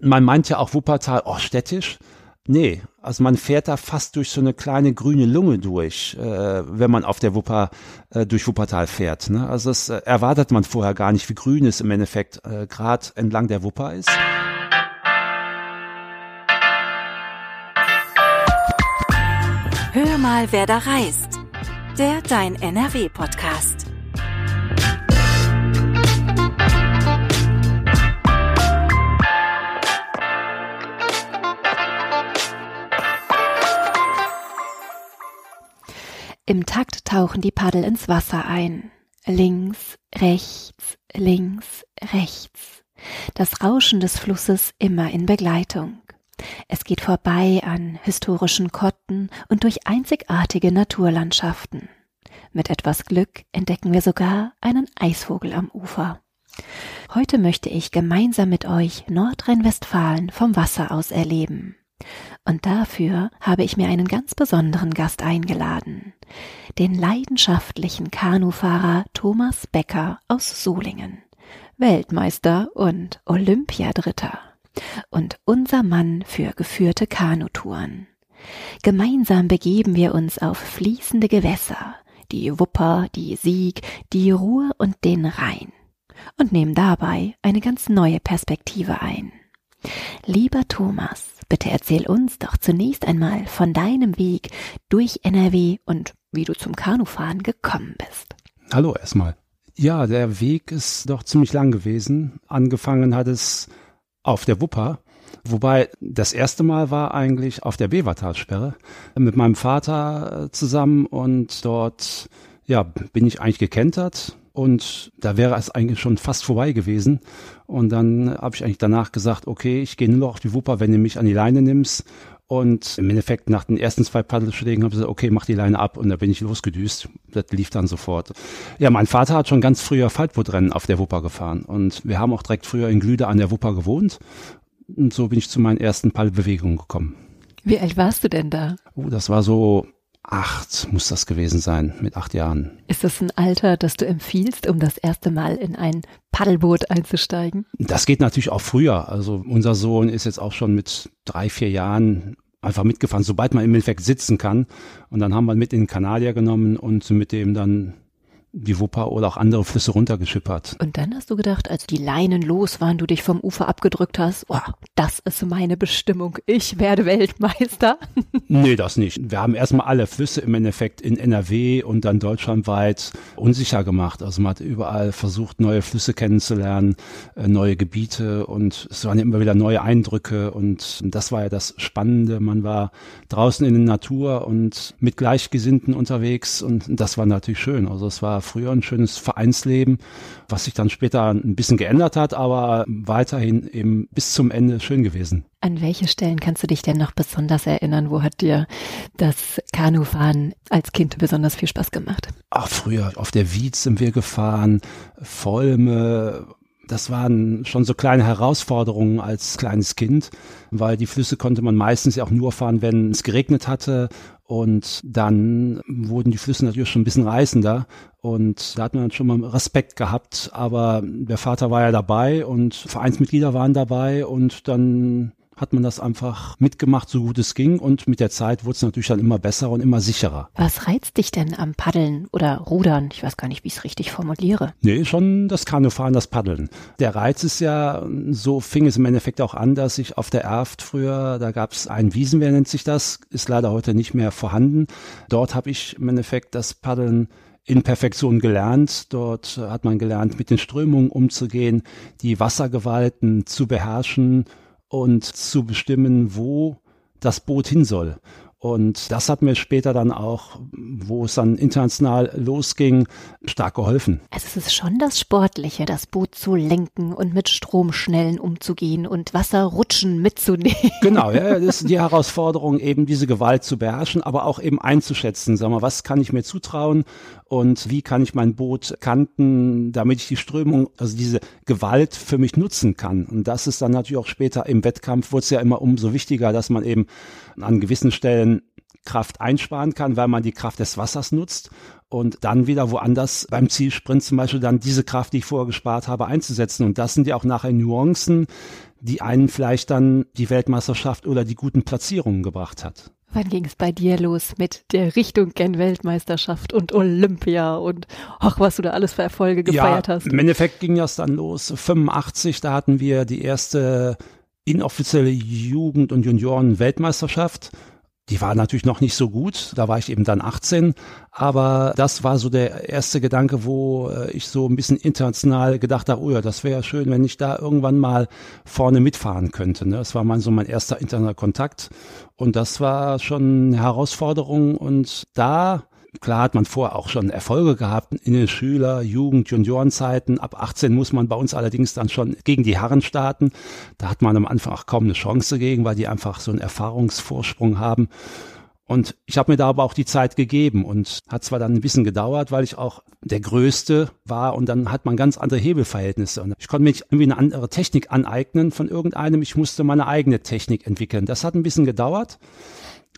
man meint ja auch Wuppertal, oh, städtisch. Nee, also man fährt da fast durch so eine kleine grüne Lunge durch, äh, wenn man auf der Wupper äh, durch Wuppertal fährt. Ne? Also das äh, erwartet man vorher gar nicht, wie grün es im Endeffekt äh, gerade entlang der Wupper ist. Hör mal, wer da reist. Der Dein NRW-Podcast. Im Takt tauchen die Paddel ins Wasser ein. Links, rechts, links, rechts. Das Rauschen des Flusses immer in Begleitung. Es geht vorbei an historischen Kotten und durch einzigartige Naturlandschaften. Mit etwas Glück entdecken wir sogar einen Eisvogel am Ufer. Heute möchte ich gemeinsam mit euch Nordrhein-Westfalen vom Wasser aus erleben. Und dafür habe ich mir einen ganz besonderen Gast eingeladen, den leidenschaftlichen Kanufahrer Thomas Becker aus Solingen, Weltmeister und Olympiadritter. Und unser Mann für geführte Kanutouren. Gemeinsam begeben wir uns auf fließende Gewässer, die Wupper, die Sieg, die Ruhr und den Rhein. Und nehmen dabei eine ganz neue Perspektive ein. Lieber Thomas, bitte erzähl uns doch zunächst einmal von deinem Weg durch NRW und wie du zum Kanufahren gekommen bist. Hallo erstmal. Ja, der Weg ist doch ziemlich lang gewesen. Angefangen hat es auf der Wupper, wobei das erste Mal war eigentlich auf der Bevertalsperre mit meinem Vater zusammen und dort ja, bin ich eigentlich gekentert und da wäre es eigentlich schon fast vorbei gewesen. Und dann habe ich eigentlich danach gesagt, okay, ich gehe nur noch auf die Wupper, wenn du mich an die Leine nimmst. Und im Endeffekt nach den ersten zwei Paddelschlägen habe ich gesagt, okay, mach die Leine ab und da bin ich losgedüst. Das lief dann sofort. Ja, mein Vater hat schon ganz früher Faltbootrennen auf der Wupper gefahren und wir haben auch direkt früher in Glüde an der Wupper gewohnt. Und so bin ich zu meinen ersten Paddelbewegungen gekommen. Wie alt warst du denn da? Oh, das war so acht muss das gewesen sein, mit acht Jahren. Ist das ein Alter, das du empfiehlst, um das erste Mal in ein Paddelboot einzusteigen? Das geht natürlich auch früher. Also unser Sohn ist jetzt auch schon mit drei, vier Jahren einfach mitgefahren, sobald man im Endeffekt sitzen kann. Und dann haben wir mit in den Kanadier genommen und mit dem dann die Wupper oder auch andere Flüsse runtergeschippert. Und dann hast du gedacht, als die Leinen los waren, du dich vom Ufer abgedrückt hast, oh, das ist meine Bestimmung, ich werde Weltmeister. nee, das nicht. Wir haben erstmal alle Flüsse im Endeffekt in NRW und dann deutschlandweit unsicher gemacht. Also man hat überall versucht, neue Flüsse kennenzulernen, äh, neue Gebiete und es waren immer wieder neue Eindrücke und das war ja das Spannende. Man war draußen in der Natur und mit Gleichgesinnten unterwegs und das war natürlich schön. Also es war früher ein schönes Vereinsleben, was sich dann später ein bisschen geändert hat, aber weiterhin eben bis zum Ende schön gewesen. An welche Stellen kannst du dich denn noch besonders erinnern? Wo hat dir das Kanufahren als Kind besonders viel Spaß gemacht? Ach, früher auf der Wietz sind wir gefahren, Volme, das waren schon so kleine Herausforderungen als kleines Kind, weil die Flüsse konnte man meistens ja auch nur fahren, wenn es geregnet hatte. Und dann wurden die Flüsse natürlich schon ein bisschen reißender. Und da hat man schon mal Respekt gehabt. Aber der Vater war ja dabei und Vereinsmitglieder waren dabei. Und dann hat man das einfach mitgemacht, so gut es ging. Und mit der Zeit wurde es natürlich dann immer besser und immer sicherer. Was reizt dich denn am Paddeln oder Rudern? Ich weiß gar nicht, wie ich es richtig formuliere. Nee, schon das Kanufahren, das Paddeln. Der Reiz ist ja, so fing es im Endeffekt auch an, dass ich auf der Erft früher, da gab es einen Wiesenwehr, nennt sich das, ist leider heute nicht mehr vorhanden. Dort habe ich im Endeffekt das Paddeln in Perfektion gelernt. Dort hat man gelernt, mit den Strömungen umzugehen, die Wassergewalten zu beherrschen und zu bestimmen, wo das Boot hin soll. Und das hat mir später dann auch, wo es dann international losging, stark geholfen. Also es ist schon das Sportliche, das Boot zu lenken und mit Stromschnellen umzugehen und Wasserrutschen mitzunehmen. Genau, ja, das ist die Herausforderung, eben diese Gewalt zu beherrschen, aber auch eben einzuschätzen. Sag mal, was kann ich mir zutrauen und wie kann ich mein Boot kanten, damit ich die Strömung, also diese Gewalt für mich nutzen kann. Und das ist dann natürlich auch später im Wettkampf, wurde es ja immer umso wichtiger, dass man eben an gewissen Stellen Kraft einsparen kann, weil man die Kraft des Wassers nutzt und dann wieder woanders beim Zielsprint zum Beispiel dann diese Kraft, die ich vorher gespart habe, einzusetzen. Und das sind ja auch nachher Nuancen, die einen vielleicht dann die Weltmeisterschaft oder die guten Platzierungen gebracht hat. Wann ging es bei dir los mit der Richtung gen Weltmeisterschaft und Olympia und ach, was du da alles für Erfolge gefeiert ja, hast? Im Endeffekt ging das dann los. 85, da hatten wir die erste inoffizielle Jugend- und Junioren-Weltmeisterschaft. Die war natürlich noch nicht so gut, da war ich eben dann 18, aber das war so der erste Gedanke, wo äh, ich so ein bisschen international gedacht habe, oh ja, das wäre schön, wenn ich da irgendwann mal vorne mitfahren könnte. Ne? Das war mein, so mein erster internationaler Kontakt und das war schon eine Herausforderung und da Klar hat man vorher auch schon Erfolge gehabt in den Schüler-, Jugend-, Juniorenzeiten. Ab 18 muss man bei uns allerdings dann schon gegen die Herren starten. Da hat man am Anfang auch kaum eine Chance gegen, weil die einfach so einen Erfahrungsvorsprung haben. Und ich habe mir da aber auch die Zeit gegeben und hat zwar dann ein bisschen gedauert, weil ich auch der Größte war und dann hat man ganz andere Hebelverhältnisse. Und ich konnte mir nicht irgendwie eine andere Technik aneignen von irgendeinem. Ich musste meine eigene Technik entwickeln. Das hat ein bisschen gedauert.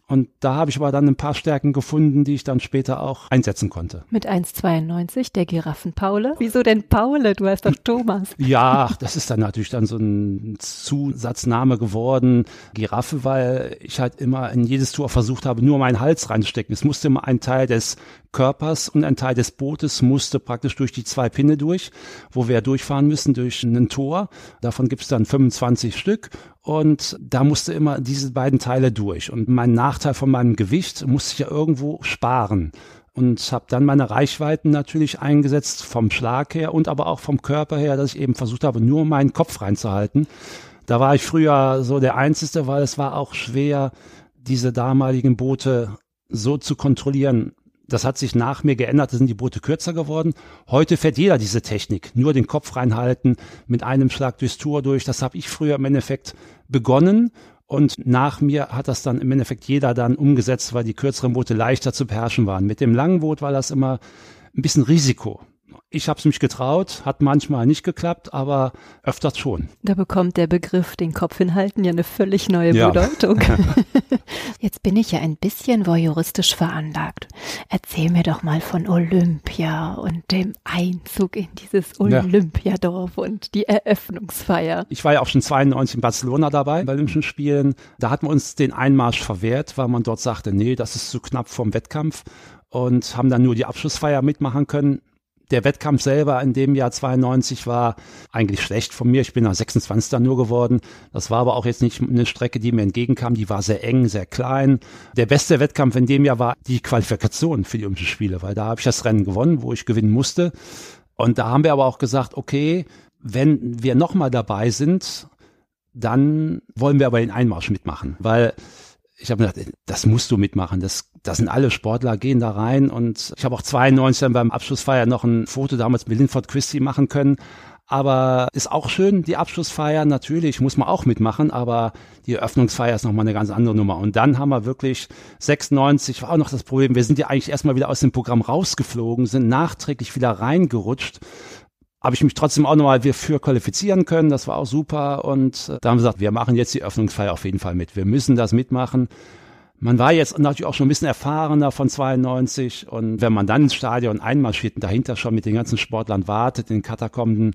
Und da habe ich aber dann ein paar Stärken gefunden, die ich dann später auch einsetzen konnte. Mit 1,92 der Giraffen-Paule. Wieso denn Paule? Du heißt doch Thomas. Ja, das ist dann natürlich dann so ein Zusatzname geworden. Giraffe, weil ich halt immer in jedes Tour versucht habe, nur meinen Hals reinzustecken. Es musste immer ein Teil des Körpers und ein Teil des Bootes musste praktisch durch die zwei Pinne durch, wo wir durchfahren müssen durch ein Tor. Davon gibt es dann 25 Stück und da musste immer diese beiden Teile durch. Und mein Nachteil von meinem Gewicht musste ich ja irgendwo sparen und habe dann meine Reichweiten natürlich eingesetzt vom Schlag her und aber auch vom Körper her, dass ich eben versucht habe, nur meinen Kopf reinzuhalten. Da war ich früher so der Einzige, weil es war auch schwer, diese damaligen Boote so zu kontrollieren, das hat sich nach mir geändert, da sind die Boote kürzer geworden. Heute fährt jeder diese Technik. Nur den Kopf reinhalten, mit einem Schlag durchs Tor durch. Das habe ich früher im Endeffekt begonnen. Und nach mir hat das dann im Endeffekt jeder dann umgesetzt, weil die kürzeren Boote leichter zu beherrschen waren. Mit dem langen Boot war das immer ein bisschen Risiko. Ich habe es mich getraut, hat manchmal nicht geklappt, aber öfters schon. Da bekommt der Begriff den Kopf hinhalten ja eine völlig neue ja. Bedeutung. Jetzt bin ich ja ein bisschen voyeuristisch veranlagt. Erzähl mir doch mal von Olympia und dem Einzug in dieses Olympiadorf ja. und die Eröffnungsfeier. Ich war ja auch schon 92 in Barcelona dabei bei Olympischen Spielen. Da hat man uns den Einmarsch verwehrt, weil man dort sagte, nee, das ist zu knapp vom Wettkampf und haben dann nur die Abschlussfeier mitmachen können der Wettkampf selber in dem Jahr 92 war eigentlich schlecht von mir. Ich bin nach 26. nur geworden. Das war aber auch jetzt nicht eine Strecke, die mir entgegenkam. Die war sehr eng, sehr klein. Der beste Wettkampf in dem Jahr war die Qualifikation für die Olympischen Spiele, weil da habe ich das Rennen gewonnen, wo ich gewinnen musste. Und da haben wir aber auch gesagt, okay, wenn wir nochmal dabei sind, dann wollen wir aber den Einmarsch mitmachen, weil ich habe gedacht, das musst du mitmachen. Das, das sind alle Sportler, gehen da rein. Und ich habe auch 92 dann beim Abschlussfeier noch ein Foto damals mit Linford Christie machen können. Aber ist auch schön, die Abschlussfeier, natürlich, muss man auch mitmachen, aber die Eröffnungsfeier ist nochmal eine ganz andere Nummer. Und dann haben wir wirklich 96, war auch noch das Problem, wir sind ja eigentlich erstmal wieder aus dem Programm rausgeflogen, sind nachträglich wieder reingerutscht habe ich mich trotzdem auch nochmal für qualifizieren können. Das war auch super. Und äh, da haben wir gesagt, wir machen jetzt die Öffnungsfeier auf jeden Fall mit. Wir müssen das mitmachen. Man war jetzt natürlich auch schon ein bisschen erfahrener von 92 und wenn man dann ins Stadion einmarschiert und dahinter schon mit den ganzen Sportlern wartet, in den Katakomben,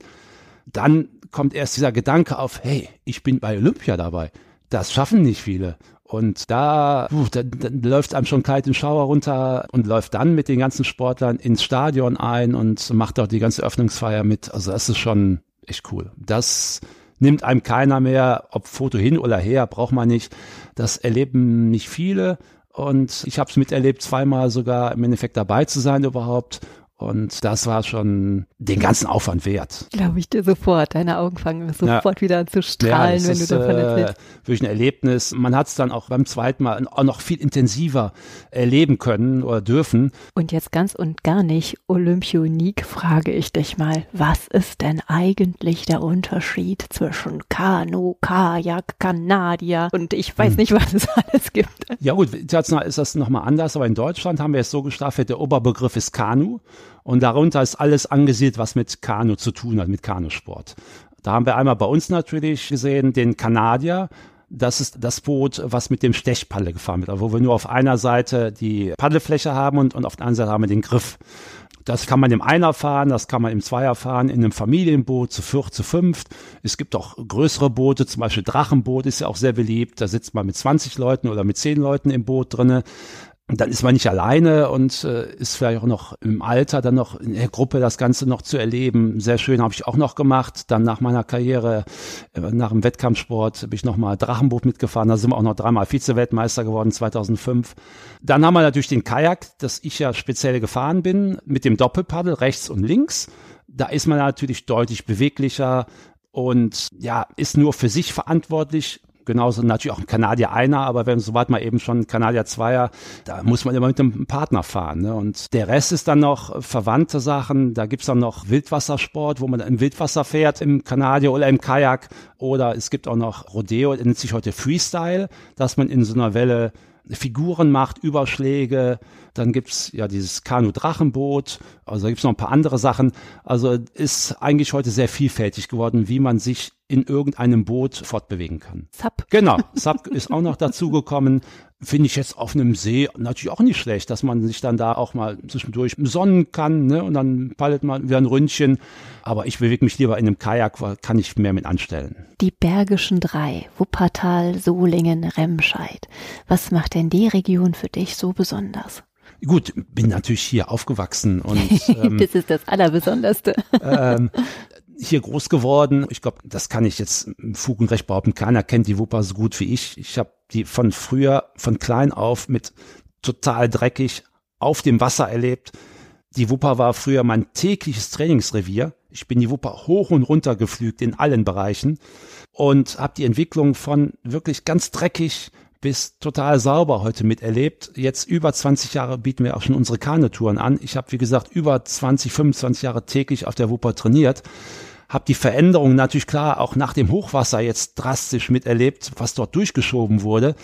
dann kommt erst dieser Gedanke auf, hey, ich bin bei Olympia dabei. Das schaffen nicht viele. Und da, puh, da, da läuft einem schon kalt den Schauer runter und läuft dann mit den ganzen Sportlern ins Stadion ein und macht auch die ganze Öffnungsfeier mit. Also das ist schon echt cool. Das nimmt einem keiner mehr, ob Foto hin oder her, braucht man nicht. Das erleben nicht viele. Und ich habe es miterlebt, zweimal sogar im Endeffekt dabei zu sein überhaupt. Und das war schon den ganzen Aufwand wert. Glaube ich dir sofort. Deine Augen fangen sofort ja. wieder an zu strahlen, ja, wenn ist, du davon erzählst. Äh, wirklich ein Erlebnis. Man hat es dann auch beim zweiten Mal auch noch viel intensiver erleben können oder dürfen. Und jetzt ganz und gar nicht Olympionik, frage ich dich mal. Was ist denn eigentlich der Unterschied zwischen Kanu, Kajak, Kanadier und ich weiß hm. nicht, was es alles gibt? Ja gut, international ist das nochmal anders, aber in Deutschland haben wir es so gestaffelt, der Oberbegriff ist Kanu. Und darunter ist alles angesiedelt, was mit Kanu zu tun hat, mit Kanusport. Da haben wir einmal bei uns natürlich gesehen den Kanadier. Das ist das Boot, was mit dem Stechpalle gefahren wird, wo wir nur auf einer Seite die Paddelfläche haben und, und auf der anderen Seite haben wir den Griff. Das kann man im Einer fahren, das kann man im Zweier fahren, in einem Familienboot zu viert, zu fünft. Es gibt auch größere Boote, zum Beispiel Drachenboot ist ja auch sehr beliebt. Da sitzt man mit 20 Leuten oder mit 10 Leuten im Boot drinne dann ist man nicht alleine und äh, ist vielleicht auch noch im Alter dann noch in der Gruppe das Ganze noch zu erleben. Sehr schön habe ich auch noch gemacht. Dann nach meiner Karriere, äh, nach dem Wettkampfsport, bin ich nochmal Drachenboot mitgefahren. Da sind wir auch noch dreimal Vize-Weltmeister geworden, 2005. Dann haben wir natürlich den Kajak, das ich ja speziell gefahren bin, mit dem Doppelpaddel rechts und links. Da ist man natürlich deutlich beweglicher und ja, ist nur für sich verantwortlich, genauso natürlich auch ein Kanadier einer, aber wenn soweit mal eben schon ein Kanadier Zweier, da muss man immer mit einem Partner fahren. Ne? Und der Rest ist dann noch verwandte Sachen. Da gibt's dann noch Wildwassersport, wo man im Wildwasser fährt, im Kanadier oder im Kajak. Oder es gibt auch noch Rodeo, nennt sich heute Freestyle, dass man in so einer Welle Figuren macht, Überschläge. Dann gibt's ja dieses Kanu-Drachenboot. Also da gibt's noch ein paar andere Sachen. Also ist eigentlich heute sehr vielfältig geworden, wie man sich in irgendeinem Boot fortbewegen kann. Sub. Genau, Sub ist auch noch dazugekommen. Finde ich jetzt auf einem See natürlich auch nicht schlecht, dass man sich dann da auch mal zwischendurch sonnen kann, ne? Und dann paddelt man wieder ein Ründchen. Aber ich bewege mich lieber in einem Kajak, weil kann ich mehr mit anstellen. Die Bergischen Drei, Wuppertal, Solingen, Remscheid. Was macht denn die Region für dich so besonders? Gut, bin natürlich hier aufgewachsen und ähm, das ist das Allerbesonderste. ähm, hier groß geworden. Ich glaube, das kann ich jetzt im Fug und Recht behaupten. Keiner kennt die Wupper so gut wie ich. Ich habe die von früher, von klein auf mit total dreckig auf dem Wasser erlebt. Die Wupper war früher mein tägliches Trainingsrevier. Ich bin die Wupper hoch und runter geflügt in allen Bereichen und habe die Entwicklung von wirklich ganz dreckig bis total sauber heute miterlebt. Jetzt über 20 Jahre bieten wir auch schon unsere Kanetouren an. Ich habe, wie gesagt, über 20, 25 Jahre täglich auf der Wupper trainiert. Habe die Veränderung natürlich klar auch nach dem Hochwasser jetzt drastisch miterlebt, was dort durchgeschoben wurde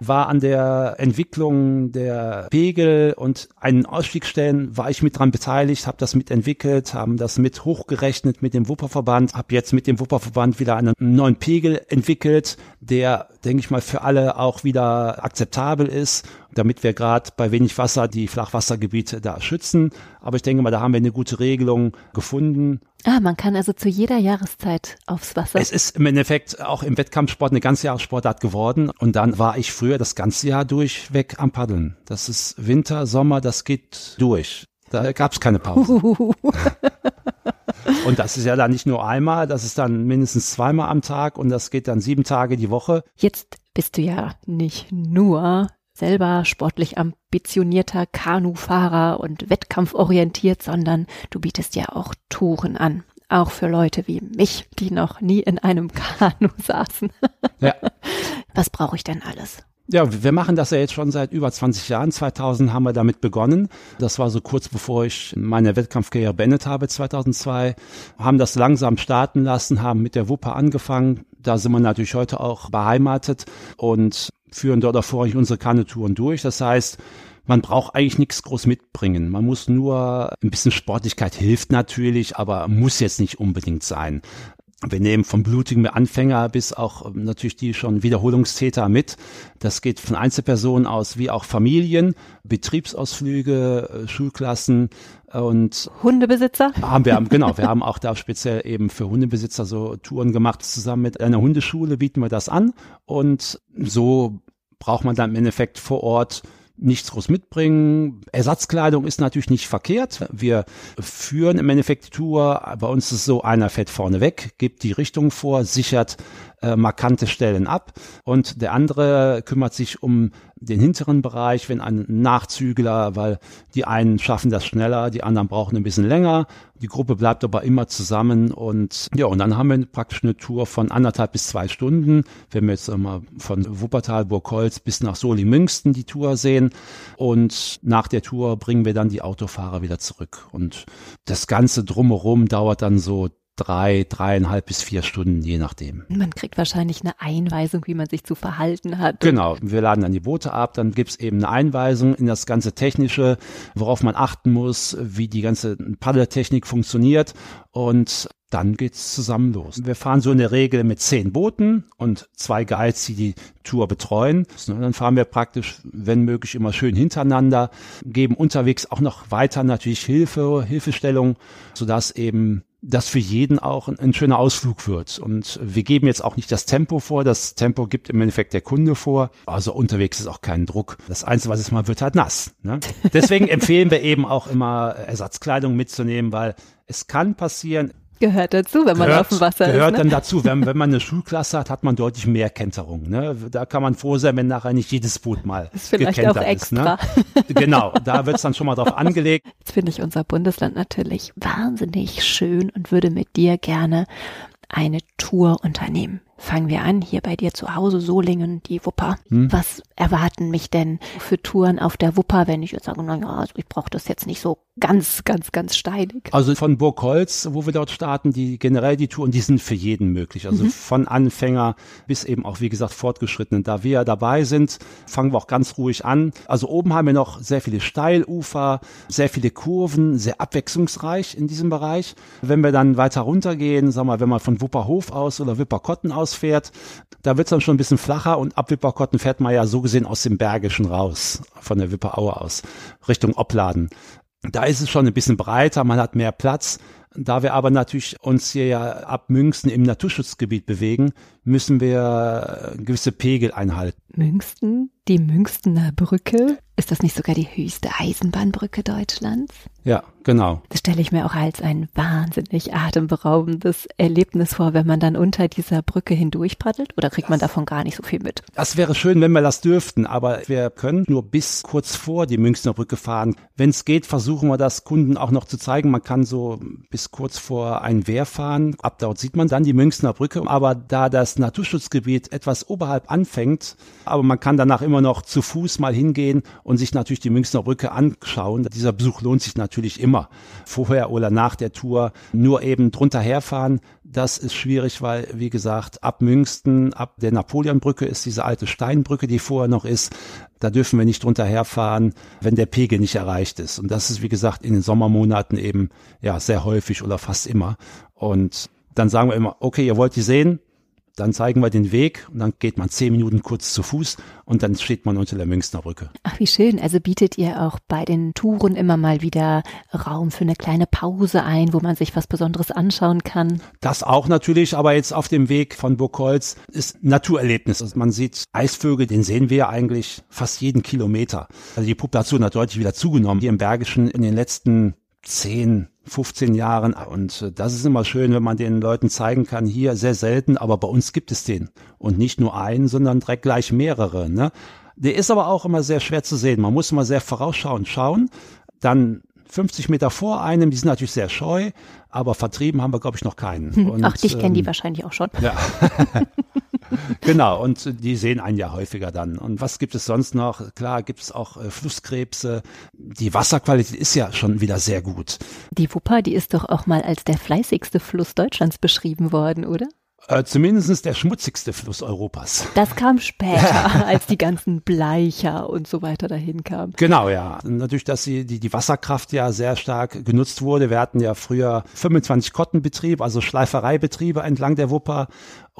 war an der Entwicklung der Pegel und einen Ausstiegsstellen war ich mit dran beteiligt, habe das mitentwickelt, haben das mit hochgerechnet mit dem Wupperverband, habe jetzt mit dem Wupperverband wieder einen neuen Pegel entwickelt, der, denke ich mal, für alle auch wieder akzeptabel ist damit wir gerade bei wenig Wasser die Flachwassergebiete da schützen. Aber ich denke mal, da haben wir eine gute Regelung gefunden. Ah, man kann also zu jeder Jahreszeit aufs Wasser. Es ist im Endeffekt auch im Wettkampfsport eine ganze Jahressportart geworden. Und dann war ich früher das ganze Jahr durchweg am Paddeln. Das ist Winter, Sommer, das geht durch. Da gab es keine Pause. und das ist ja dann nicht nur einmal, das ist dann mindestens zweimal am Tag und das geht dann sieben Tage die Woche. Jetzt bist du ja nicht nur selber sportlich ambitionierter Kanufahrer und wettkampforientiert, sondern du bietest ja auch Touren an. Auch für Leute wie mich, die noch nie in einem Kanu saßen. Ja. Was brauche ich denn alles? Ja, wir machen das ja jetzt schon seit über 20 Jahren. 2000 haben wir damit begonnen. Das war so kurz bevor ich meine Wettkampfkarriere beendet habe, 2002. Haben das langsam starten lassen, haben mit der Wupper angefangen. Da sind wir natürlich heute auch beheimatet und führen dort auch vorrangig unsere Kanetouren durch. Das heißt, man braucht eigentlich nichts groß mitbringen. Man muss nur ein bisschen Sportlichkeit hilft natürlich, aber muss jetzt nicht unbedingt sein. Wir nehmen vom blutigen Anfänger bis auch ähm, natürlich die schon Wiederholungstäter mit. Das geht von Einzelpersonen aus wie auch Familien, Betriebsausflüge, äh, Schulklassen und Hundebesitzer. Haben wir, genau, wir haben auch da speziell eben für Hundebesitzer so Touren gemacht. Zusammen mit einer Hundeschule bieten wir das an und so braucht man dann im Endeffekt vor Ort nichts groß mitbringen. Ersatzkleidung ist natürlich nicht verkehrt. Wir führen im Endeffekt die Tour. Bei uns ist es so, einer fährt vorne weg, gibt die Richtung vor, sichert äh, markante Stellen ab und der andere kümmert sich um den hinteren Bereich, wenn ein Nachzügler, weil die einen schaffen das schneller, die anderen brauchen ein bisschen länger. Die Gruppe bleibt aber immer zusammen und ja, und dann haben wir praktisch eine Tour von anderthalb bis zwei Stunden. Wenn wir jetzt mal von Wuppertal, Burgholz bis nach Soli-Münsten die Tour sehen und nach der Tour bringen wir dann die Autofahrer wieder zurück und das Ganze drumherum dauert dann so drei, dreieinhalb bis vier Stunden, je nachdem. Man kriegt wahrscheinlich eine Einweisung, wie man sich zu verhalten hat. Genau, wir laden dann die Boote ab, dann gibt's eben eine Einweisung in das ganze Technische, worauf man achten muss, wie die ganze Paddeltechnik funktioniert und dann geht's zusammen los. Wir fahren so in der Regel mit zehn Booten und zwei Guides, die die Tour betreuen. Dann fahren wir praktisch, wenn möglich, immer schön hintereinander, geben unterwegs auch noch weiter natürlich Hilfe, Hilfestellung, sodass eben das für jeden auch ein, ein, schöner Ausflug wird. Und wir geben jetzt auch nicht das Tempo vor. Das Tempo gibt im Endeffekt der Kunde vor. Also unterwegs ist auch kein Druck. Das Einzige, was es mal wird, halt nass. Ne? Deswegen empfehlen wir eben auch immer Ersatzkleidung mitzunehmen, weil es kann passieren, Gehört dazu, wenn man gehört, auf dem Wasser gehört ist. Gehört ne? dann dazu. Wenn, wenn man eine Schulklasse hat, hat man deutlich mehr Kenterung. Ne? Da kann man froh sein, wenn nachher nicht jedes Boot mal ist vielleicht auch extra. Ist, ne? Genau, da wird es dann schon mal drauf angelegt. Jetzt finde ich unser Bundesland natürlich wahnsinnig schön und würde mit dir gerne eine Tour unternehmen fangen wir an, hier bei dir zu Hause, Solingen, die Wupper. Hm. Was erwarten mich denn für Touren auf der Wupper, wenn ich jetzt sage, naja, also ich brauche das jetzt nicht so ganz, ganz, ganz steinig? Also von Burgholz, wo wir dort starten, die generell die Touren, die sind für jeden möglich. Also mhm. von Anfänger bis eben auch, wie gesagt, Fortgeschrittenen. Da wir dabei sind, fangen wir auch ganz ruhig an. Also oben haben wir noch sehr viele Steilufer, sehr viele Kurven, sehr abwechslungsreich in diesem Bereich. Wenn wir dann weiter runtergehen, sagen wir, wenn man von Wupperhof aus oder Wipperkotten aus fährt, da wird es dann schon ein bisschen flacher und ab Wipperkotten fährt man ja so gesehen aus dem Bergischen raus, von der Wipperaue aus, Richtung Opladen. Da ist es schon ein bisschen breiter, man hat mehr Platz. Da wir aber natürlich uns hier ja ab München im Naturschutzgebiet bewegen, müssen wir gewisse Pegel einhalten. München? Die Münchner Brücke? Ist das nicht sogar die höchste Eisenbahnbrücke Deutschlands? Ja, genau. Das stelle ich mir auch als ein wahnsinnig atemberaubendes Erlebnis vor, wenn man dann unter dieser Brücke hindurch paddelt. Oder kriegt man davon gar nicht so viel mit? Das wäre schön, wenn wir das dürften, aber wir können nur bis kurz vor die Münchner Brücke fahren. Wenn es geht, versuchen wir das Kunden auch noch zu zeigen. Man kann so bis kurz vor ein Wehr fahren. Ab dort sieht man dann die Münchner Brücke. Aber da das Naturschutzgebiet etwas oberhalb anfängt, aber man kann danach immer noch zu Fuß mal hingehen und sich natürlich die Münchner Brücke anschauen. Dieser Besuch lohnt sich natürlich immer. Vorher oder nach der Tour nur eben drunter herfahren, das ist schwierig, weil, wie gesagt, ab München, ab der Napoleonbrücke ist diese alte Steinbrücke, die vorher noch ist. Da dürfen wir nicht drunter herfahren, wenn der Pegel nicht erreicht ist. Und das ist, wie gesagt, in den Sommermonaten eben, ja, sehr häufig oder fast immer. Und dann sagen wir immer, okay, ihr wollt die sehen, dann zeigen wir den Weg und dann geht man zehn Minuten kurz zu Fuß und dann steht man unter der Münchner Brücke. Ach, wie schön. Also bietet ihr auch bei den Touren immer mal wieder Raum für eine kleine Pause ein, wo man sich was Besonderes anschauen kann? Das auch natürlich, aber jetzt auf dem Weg von Burgholz ist Naturerlebnis. Also man sieht Eisvögel, den sehen wir eigentlich fast jeden Kilometer. Also die Population hat deutlich wieder zugenommen. Hier im Bergischen in den letzten 10, 15 Jahren. Und äh, das ist immer schön, wenn man den Leuten zeigen kann, hier sehr selten, aber bei uns gibt es den. Und nicht nur einen, sondern direkt gleich mehrere. Ne? Der ist aber auch immer sehr schwer zu sehen. Man muss immer sehr vorausschauend schauen. Dann 50 Meter vor einem, die sind natürlich sehr scheu, aber vertrieben haben wir, glaube ich, noch keinen. Hm, und, Ach, dich ähm, kennen die wahrscheinlich auch schon. Ja. genau, und die sehen einen ja häufiger dann. Und was gibt es sonst noch? Klar, gibt es auch äh, Flusskrebse. Die Wasserqualität ist ja schon wieder sehr gut. Die Wupper, die ist doch auch mal als der fleißigste Fluss Deutschlands beschrieben worden, oder? Äh, zumindest der schmutzigste Fluss Europas. Das kam später, als die ganzen Bleicher und so weiter dahin kamen. Genau, ja. Natürlich, dass die, die, die Wasserkraft ja sehr stark genutzt wurde. Wir hatten ja früher 25 Kottenbetrieb, also Schleifereibetriebe entlang der Wupper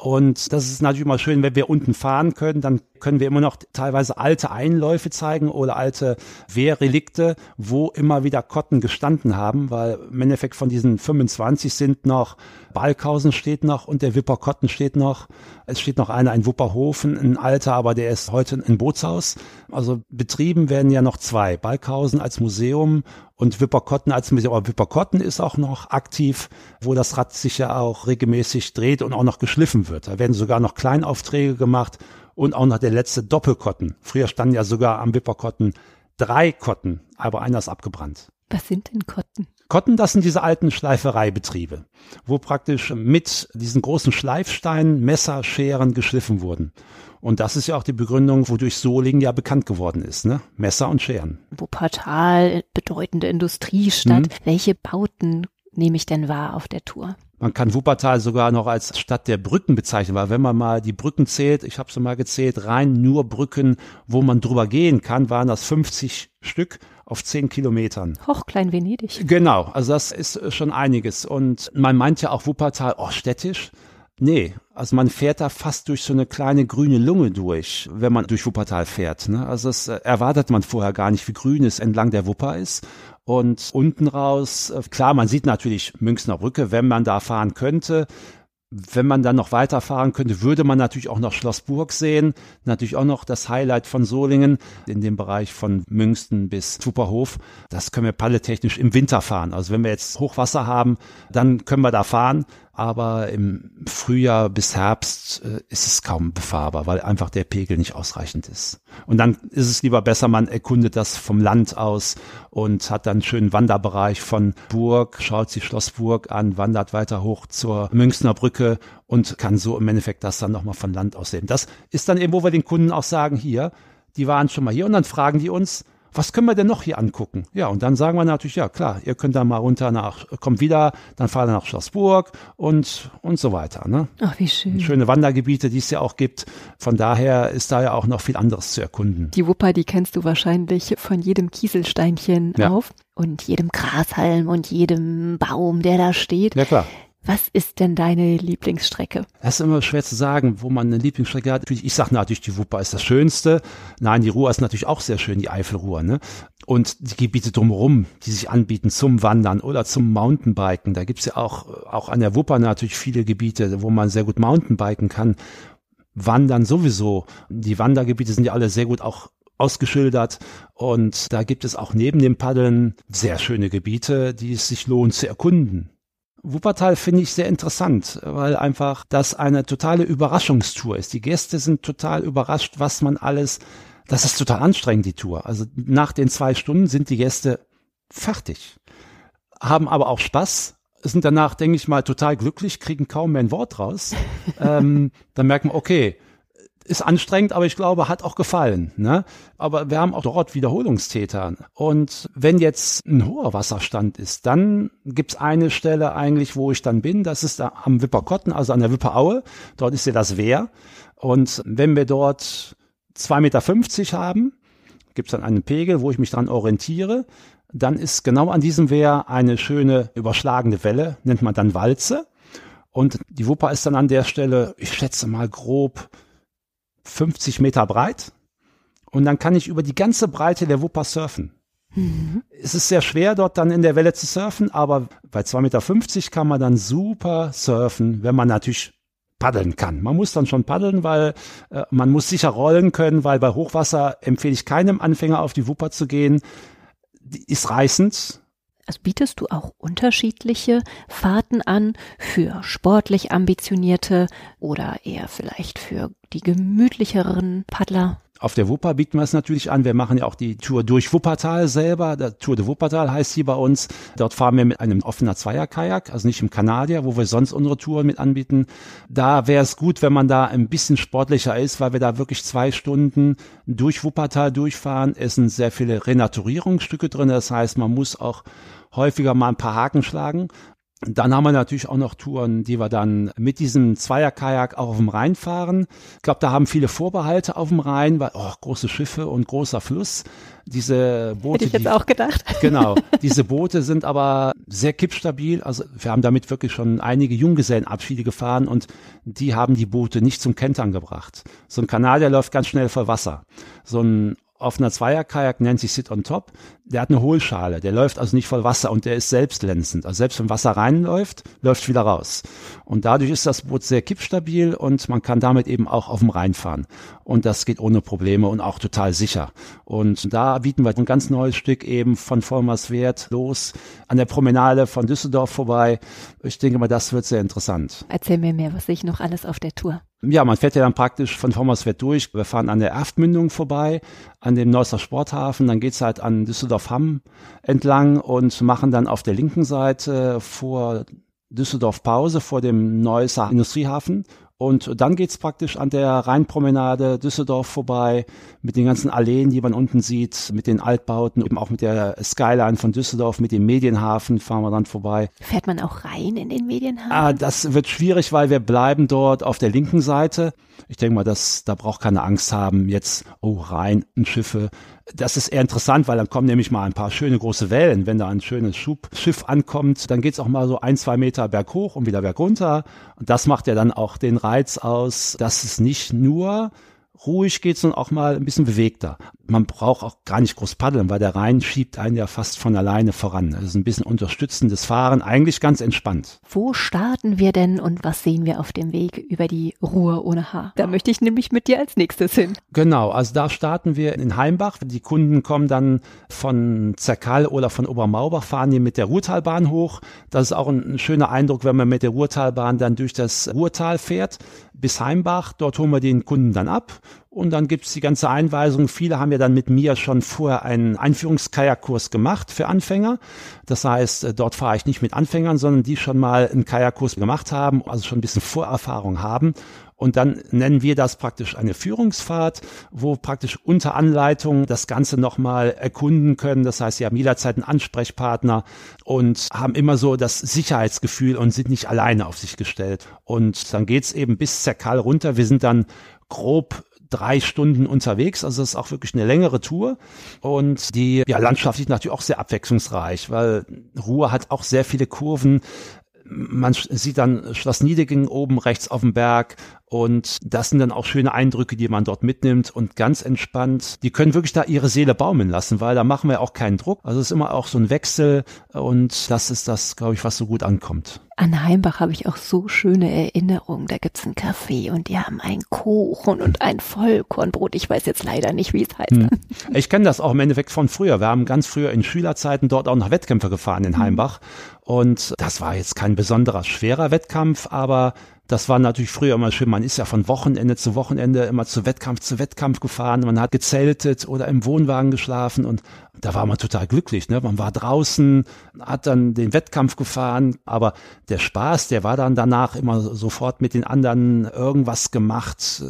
und das ist natürlich immer schön, wenn wir unten fahren können, dann können wir immer noch teilweise alte Einläufe zeigen oder alte Wehrrelikte, wo immer wieder Kotten gestanden haben, weil im Endeffekt von diesen 25 sind noch Balkhausen steht noch und der Wipperkotten steht noch. Es steht noch einer in Wupperhofen, ein alter, aber der ist heute ein Bootshaus. Also betrieben werden ja noch zwei. Balkhausen als Museum und Wipperkotten als Museum. Aber Wipperkotten ist auch noch aktiv, wo das Rad sich ja auch regelmäßig dreht und auch noch geschliffen wird. Da werden sogar noch Kleinaufträge gemacht und auch noch der letzte Doppelkotten. Früher standen ja sogar am Wipperkotten drei Kotten, aber einer ist abgebrannt. Was sind denn Kotten? Kotten, das sind diese alten Schleifereibetriebe, wo praktisch mit diesen großen Schleifsteinen Messer, Scheren geschliffen wurden. Und das ist ja auch die Begründung, wodurch Solingen ja bekannt geworden ist, ne? Messer und Scheren. Wuppertal, bedeutende Industriestadt. Mhm. Welche Bauten nehme ich denn wahr auf der Tour? Man kann Wuppertal sogar noch als Stadt der Brücken bezeichnen, weil wenn man mal die Brücken zählt, ich habe sie mal gezählt, rein nur Brücken, wo man drüber gehen kann, waren das 50 Stück auf 10 Kilometern. Hoch, klein Venedig. Genau, also das ist schon einiges. Und man meint ja auch Wuppertal, oh, städtisch. Nee, also man fährt da fast durch so eine kleine grüne Lunge durch, wenn man durch Wuppertal fährt. Ne? Also das erwartet man vorher gar nicht, wie grün es entlang der Wupper ist. Und unten raus, äh, klar, man sieht natürlich Münchner Brücke, wenn man da fahren könnte. Wenn man dann noch weiterfahren könnte, würde man natürlich auch noch Schlossburg sehen. Natürlich auch noch das Highlight von Solingen in dem Bereich von Münsten bis Superhof. Das können wir palletechnisch im Winter fahren. Also wenn wir jetzt Hochwasser haben, dann können wir da fahren aber im Frühjahr bis Herbst äh, ist es kaum befahrbar, weil einfach der Pegel nicht ausreichend ist. Und dann ist es lieber besser, man erkundet das vom Land aus und hat dann einen schönen Wanderbereich von Burg, schaut sich Schlossburg an, wandert weiter hoch zur Münchner Brücke und kann so im Endeffekt das dann nochmal von Land aus sehen. Das ist dann eben, wo wir den Kunden auch sagen, hier, die waren schon mal hier und dann fragen die uns, was können wir denn noch hier angucken? Ja, und dann sagen wir natürlich, ja klar, ihr könnt da mal runter nach, kommt wieder, dann fahren wir nach Schlossburg und, und so weiter. Ne? Ach, wie schön. Schöne Wandergebiete, die es ja auch gibt. Von daher ist da ja auch noch viel anderes zu erkunden. Die Wupper, die kennst du wahrscheinlich von jedem Kieselsteinchen ja. auf und jedem Grashalm und jedem Baum, der da steht. Ja, klar. Was ist denn deine Lieblingsstrecke? Das ist immer schwer zu sagen, wo man eine Lieblingsstrecke hat. Ich sage natürlich, die Wupper ist das Schönste. Nein, die Ruhr ist natürlich auch sehr schön, die Eifelruhr. Ne? Und die Gebiete drumherum, die sich anbieten zum Wandern oder zum Mountainbiken. Da gibt's ja auch, auch an der Wupper natürlich viele Gebiete, wo man sehr gut Mountainbiken kann. Wandern sowieso. Die Wandergebiete sind ja alle sehr gut auch ausgeschildert. Und da gibt es auch neben dem Paddeln sehr schöne Gebiete, die es sich lohnt zu erkunden. Wuppertal finde ich sehr interessant, weil einfach das eine totale Überraschungstour ist. Die Gäste sind total überrascht, was man alles, das ist total anstrengend, die Tour. Also nach den zwei Stunden sind die Gäste fertig, haben aber auch Spaß, sind danach, denke ich mal, total glücklich, kriegen kaum mehr ein Wort raus. ähm, dann merken wir, okay, ist anstrengend, aber ich glaube, hat auch gefallen. Ne? Aber wir haben auch dort Wiederholungstäter. Und wenn jetzt ein hoher Wasserstand ist, dann gibt's eine Stelle eigentlich, wo ich dann bin. Das ist da am Wipperkotten, also an der Wipperaue. Dort ist ja das Wehr. Und wenn wir dort 2,50 Meter haben, gibt's dann einen Pegel, wo ich mich dran orientiere. Dann ist genau an diesem Wehr eine schöne überschlagende Welle, nennt man dann Walze. Und die Wupper ist dann an der Stelle, ich schätze mal grob 50 Meter breit und dann kann ich über die ganze Breite der Wupper surfen. Mhm. Es ist sehr schwer, dort dann in der Welle zu surfen, aber bei 2,50 Meter kann man dann super surfen, wenn man natürlich paddeln kann. Man muss dann schon paddeln, weil äh, man muss sicher rollen können, weil bei Hochwasser empfehle ich keinem Anfänger auf die Wupper zu gehen. Die ist reißend, also bietest du auch unterschiedliche Fahrten an für sportlich ambitionierte oder eher vielleicht für die gemütlicheren Paddler? Auf der Wupper bieten wir es natürlich an. Wir machen ja auch die Tour durch Wuppertal selber. Der Tour de Wuppertal heißt sie bei uns. Dort fahren wir mit einem offener Zweierkajak, also nicht im Kanadier, wo wir sonst unsere Touren mit anbieten. Da wäre es gut, wenn man da ein bisschen sportlicher ist, weil wir da wirklich zwei Stunden durch Wuppertal durchfahren. Es sind sehr viele Renaturierungsstücke drin. Das heißt, man muss auch häufiger mal ein paar Haken schlagen. Dann haben wir natürlich auch noch Touren, die wir dann mit diesem Zweierkajak auch auf dem Rhein fahren. Ich glaube, da haben viele Vorbehalte auf dem Rhein, weil oh, große Schiffe und großer Fluss. Diese Boote. Hätte ich jetzt die, auch gedacht. Genau. Diese Boote sind aber sehr kippstabil. Also wir haben damit wirklich schon einige Junggesellenabschiede gefahren und die haben die Boote nicht zum Kentern gebracht. So ein Kanadier läuft ganz schnell voll Wasser. So ein auf einer Zweierkajak nennt sich Sit on Top. Der hat eine Hohlschale, der läuft also nicht voll Wasser und der ist selbstlenzend. Also selbst wenn Wasser reinläuft, läuft wieder raus. Und dadurch ist das Boot sehr kippstabil und man kann damit eben auch auf dem Rhein fahren. Und das geht ohne Probleme und auch total sicher. Und da bieten wir ein ganz neues Stück eben von Vollmerswert los an der Promenade von Düsseldorf vorbei. Ich denke mal, das wird sehr interessant. Erzähl mir mehr, was sehe ich noch alles auf der Tour? Ja, man fährt ja dann praktisch von Vormerswert durch. Wir fahren an der Erftmündung vorbei, an dem Neusser Sporthafen. Dann geht's halt an Düsseldorf-Hamm entlang und machen dann auf der linken Seite vor Düsseldorf Pause, vor dem Neusser Industriehafen Und dann geht's praktisch an der Rheinpromenade Düsseldorf vorbei, mit den ganzen Alleen, die man unten sieht, mit den Altbauten, eben auch mit der Skyline von Düsseldorf, mit dem Medienhafen fahren wir dann vorbei. Fährt man auch rein in den Medienhafen? Ah, das wird schwierig, weil wir bleiben dort auf der linken Seite. Ich denke mal, dass da braucht keine Angst haben, jetzt, oh, rein, Schiffe. Das ist eher interessant, weil dann kommen nämlich mal ein paar schöne große Wellen. Wenn da ein schönes Schubschiff ankommt, dann geht's auch mal so ein, zwei Meter berghoch und wieder bergunter. Und das macht ja dann auch den Reiz aus, dass es nicht nur ruhig geht, sondern auch mal ein bisschen bewegter. Man braucht auch gar nicht groß paddeln, weil der Rhein schiebt einen ja fast von alleine voran. Das ist ein bisschen unterstützendes Fahren, eigentlich ganz entspannt. Wo starten wir denn und was sehen wir auf dem Weg über die Ruhr ohne Haar? Da möchte ich nämlich mit dir als nächstes hin. Genau, also da starten wir in Heimbach. Die Kunden kommen dann von Zerkall oder von Obermaubach, fahren die mit der Ruhrtalbahn hoch. Das ist auch ein, ein schöner Eindruck, wenn man mit der Ruhrtalbahn dann durch das Ruhrtal fährt bis Heimbach. Dort holen wir den Kunden dann ab und dann gibt's die ganze Einweisung. Viele haben ja dann mit mir schon vorher einen Einführungskajakkurs gemacht für Anfänger. Das heißt, äh, dort fahre ich nicht mit Anfängern, sondern die schon mal einen Kajakkurs gemacht haben, also schon ein bisschen Vorerfahrung haben. Und dann nennen wir das praktisch eine Führungsfahrt, wo praktisch unter Anleitung das Ganze nochmal erkunden können. Das heißt, sie haben jederzeit einen Ansprechpartner und haben immer so das Sicherheitsgefühl und sind nicht alleine auf sich gestellt. Und dann geht's eben bis Zerkal runter. Wir sind dann grob drei Stunden unterwegs. Also das ist auch wirklich eine längere Tour. Und die ja, Landschaft ist natürlich auch sehr abwechslungsreich, weil Ruhr hat auch sehr viele Kurven. Man sieht dann Schloss Niedegen oben rechts auf dem Berg und das sind dann auch schöne Eindrücke, die man dort mitnimmt und ganz entspannt. Die können wirklich da ihre Seele baumeln lassen, weil da machen wir auch keinen Druck. Also es ist immer auch so ein Wechsel und das ist das, glaube ich, was so gut ankommt. An Heimbach habe ich auch so schöne Erinnerungen. Da gibt's einen Kaffee und die haben einen Kuchen und ein Vollkornbrot. Ich weiß jetzt leider nicht, wie es heißt. Hm. Ich kenne das auch im Endeffekt von früher. Wir haben ganz früher in Schülerzeiten dort auch noch Wettkämpfe gefahren in hm. Heimbach. Und das war jetzt kein besonderer schwerer Wettkampf, aber das war natürlich früher immer schön. Man ist ja von Wochenende zu Wochenende immer zu Wettkampf zu Wettkampf gefahren. Man hat gezeltet oder im Wohnwagen geschlafen und da war man total glücklich. Ne? Man war draußen, hat dann den Wettkampf gefahren, aber der Spaß, der war dann danach immer sofort mit den anderen irgendwas gemacht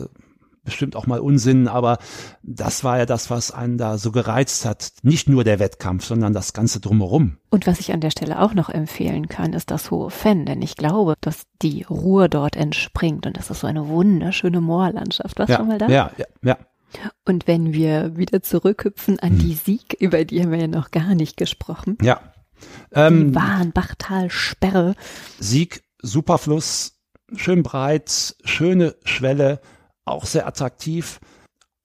bestimmt auch mal Unsinn, aber das war ja das, was einen da so gereizt hat. Nicht nur der Wettkampf, sondern das Ganze drumherum. Und was ich an der Stelle auch noch empfehlen kann, ist das Hohe Fenn, denn ich glaube, dass die Ruhr dort entspringt und das ist so eine wunderschöne Moorlandschaft. Warst ja, schon mal da? Ja, ja, ja. Und wenn wir wieder zurückhüpfen an hm. die Sieg, über die haben wir ja noch gar nicht gesprochen. Ja. Ähm, die Wahnbachtalsperre. Sieg, Superfluss, schön breit, schöne Schwelle, auch sehr attraktiv.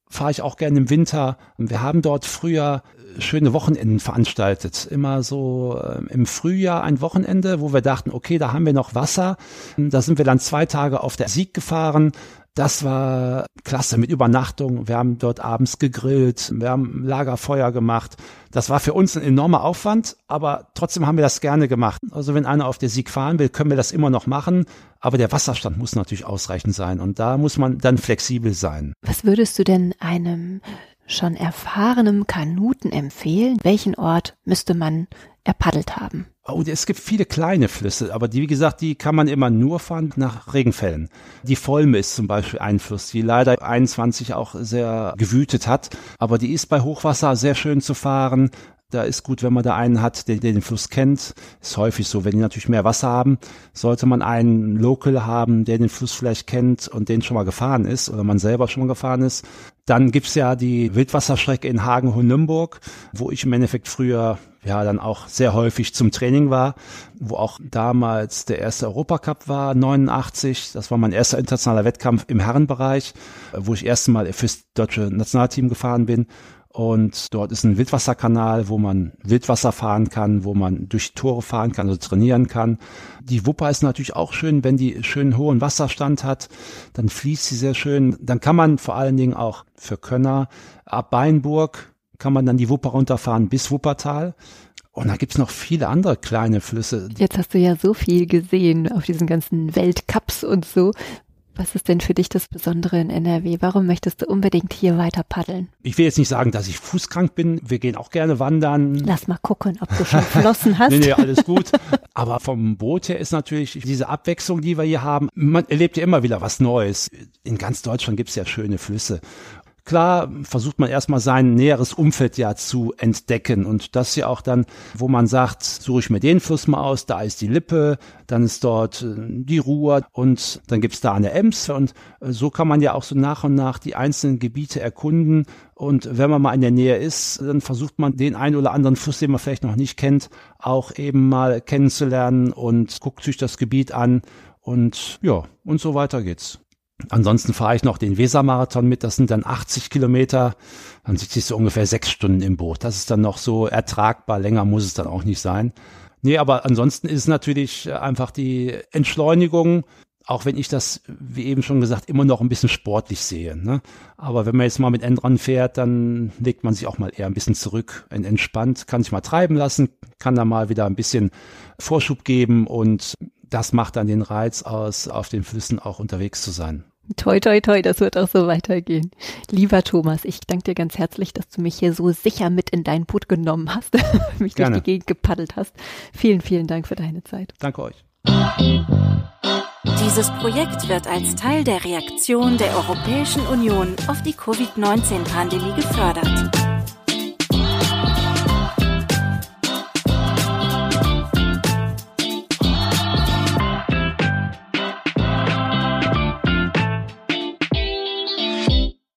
Fahre ich auch gerne im Winter. Wir haben dort früher äh, schöne Wochenenden veranstaltet. Immer so äh, im Frühjahr ein Wochenende, wo wir dachten, okay, da haben wir noch Wasser. Da sind wir dann zwei Tage auf der Sieg gefahren, das war klasse mit Übernachtung. Wir haben dort abends gegrillt, wir haben Lagerfeuer gemacht. Das war für uns ein enormer Aufwand, aber trotzdem haben wir das gerne gemacht. Also wenn einer auf der Sieg fahren will, können wir das immer noch machen, aber der Wasserstand muss natürlich ausreichend sein und da muss man dann flexibel sein. Was würdest du denn einem schon erfahrenem Kanuten empfehlen? Welchen Ort müsste man erpaddelt haben? Oh, es gibt viele kleine Flüsse, aber die, wie gesagt, die kann man immer nur fahren nach Regenfällen. Die Volme ist zum Beispiel ein Fluss, die leider 21 auch sehr gewütet hat, aber die ist bei Hochwasser sehr schön zu fahren. Da ist gut, wenn man da einen hat, der, der den Fluss kennt. Ist häufig so, wenn die natürlich mehr Wasser haben, sollte man einen Local haben, der den Fluss vielleicht kennt und den schon mal gefahren ist oder man selber schon mal gefahren ist. Dann gibt's ja die Wildwasserstrecke in Hagen-Hohenlimburg, wo ich im Endeffekt früher ja dann auch sehr häufig zum Training war, wo auch damals der erste Europacup war, 89. Das war mein erster internationaler Wettkampf im Herrenbereich, wo ich erst Mal fürs deutsche Nationalteam gefahren bin. Und dort ist ein Wildwasserkanal, wo man Wildwasser fahren kann, wo man durch Tore fahren kann, also trainieren kann. Die Wupper ist natürlich auch schön, wenn die schön hohen Wasserstand hat, dann fließt sie sehr schön. Dann kann man vor allen Dingen auch für Könner ab Beinburg kann man dann die Wupper runterfahren bis Wuppertal. Und da gibt's noch viele andere kleine Flüsse. Jetzt hast du ja so viel gesehen auf diesen ganzen Weltcups und so. Was ist denn für dich das Besondere in NRW? Warum möchtest du unbedingt hier weiter paddeln? Ich will jetzt nicht sagen, dass ich fußkrank bin. Wir gehen auch gerne wandern. Lass mal gucken, ob du schon Flossen hast. nee, nee, alles gut. Aber vom Boot her ist natürlich diese Abwechslung, die wir hier haben. Man erlebt ja immer wieder was Neues. In ganz Deutschland gibt es ja schöne Flüsse. Klar versucht man erstmal sein näheres Umfeld ja zu entdecken. Und das ja auch dann, wo man sagt, suche ich mir den Fluss mal aus, da ist die Lippe, dann ist dort äh, die Ruhr und dann gibt's da eine Ems. Und äh, so kann man ja auch so nach und nach die einzelnen Gebiete erkunden. Und wenn man mal in der Nähe ist, dann versucht man den einen oder anderen Fluss, den man vielleicht noch nicht kennt, auch eben mal kennenzulernen und guckt sich das Gebiet an. Und ja, und so weiter geht's. Ansonsten fahre ich noch den Wesermarathon mit, das sind dann 80 Kilometer, dann sitze ich so ungefähr sechs Stunden im Boot. Das ist dann noch so ertragbar, länger muss es dann auch nicht sein. Nee, aber ansonsten ist natürlich einfach die Entschleunigung, auch wenn ich das, wie eben schon gesagt, immer noch ein bisschen sportlich sehe. Ne? Aber wenn man jetzt mal mit Endron fährt, dann legt man sich auch mal eher ein bisschen zurück, entspannt, kann sich mal treiben lassen, kann da mal wieder ein bisschen Vorschub geben und das macht dann den Reiz aus, auf den Flüssen auch unterwegs zu sein. Toi, toi, toi, das wird auch so weitergehen. Lieber Thomas, ich danke dir ganz herzlich, dass du mich hier so sicher mit in dein Boot genommen hast, mich Gerne. durch die Gegend gepaddelt hast. Vielen, vielen Dank für deine Zeit. Danke euch. Dieses Projekt wird als Teil der Reaktion der Europäischen Union auf die Covid-19-Pandemie gefördert.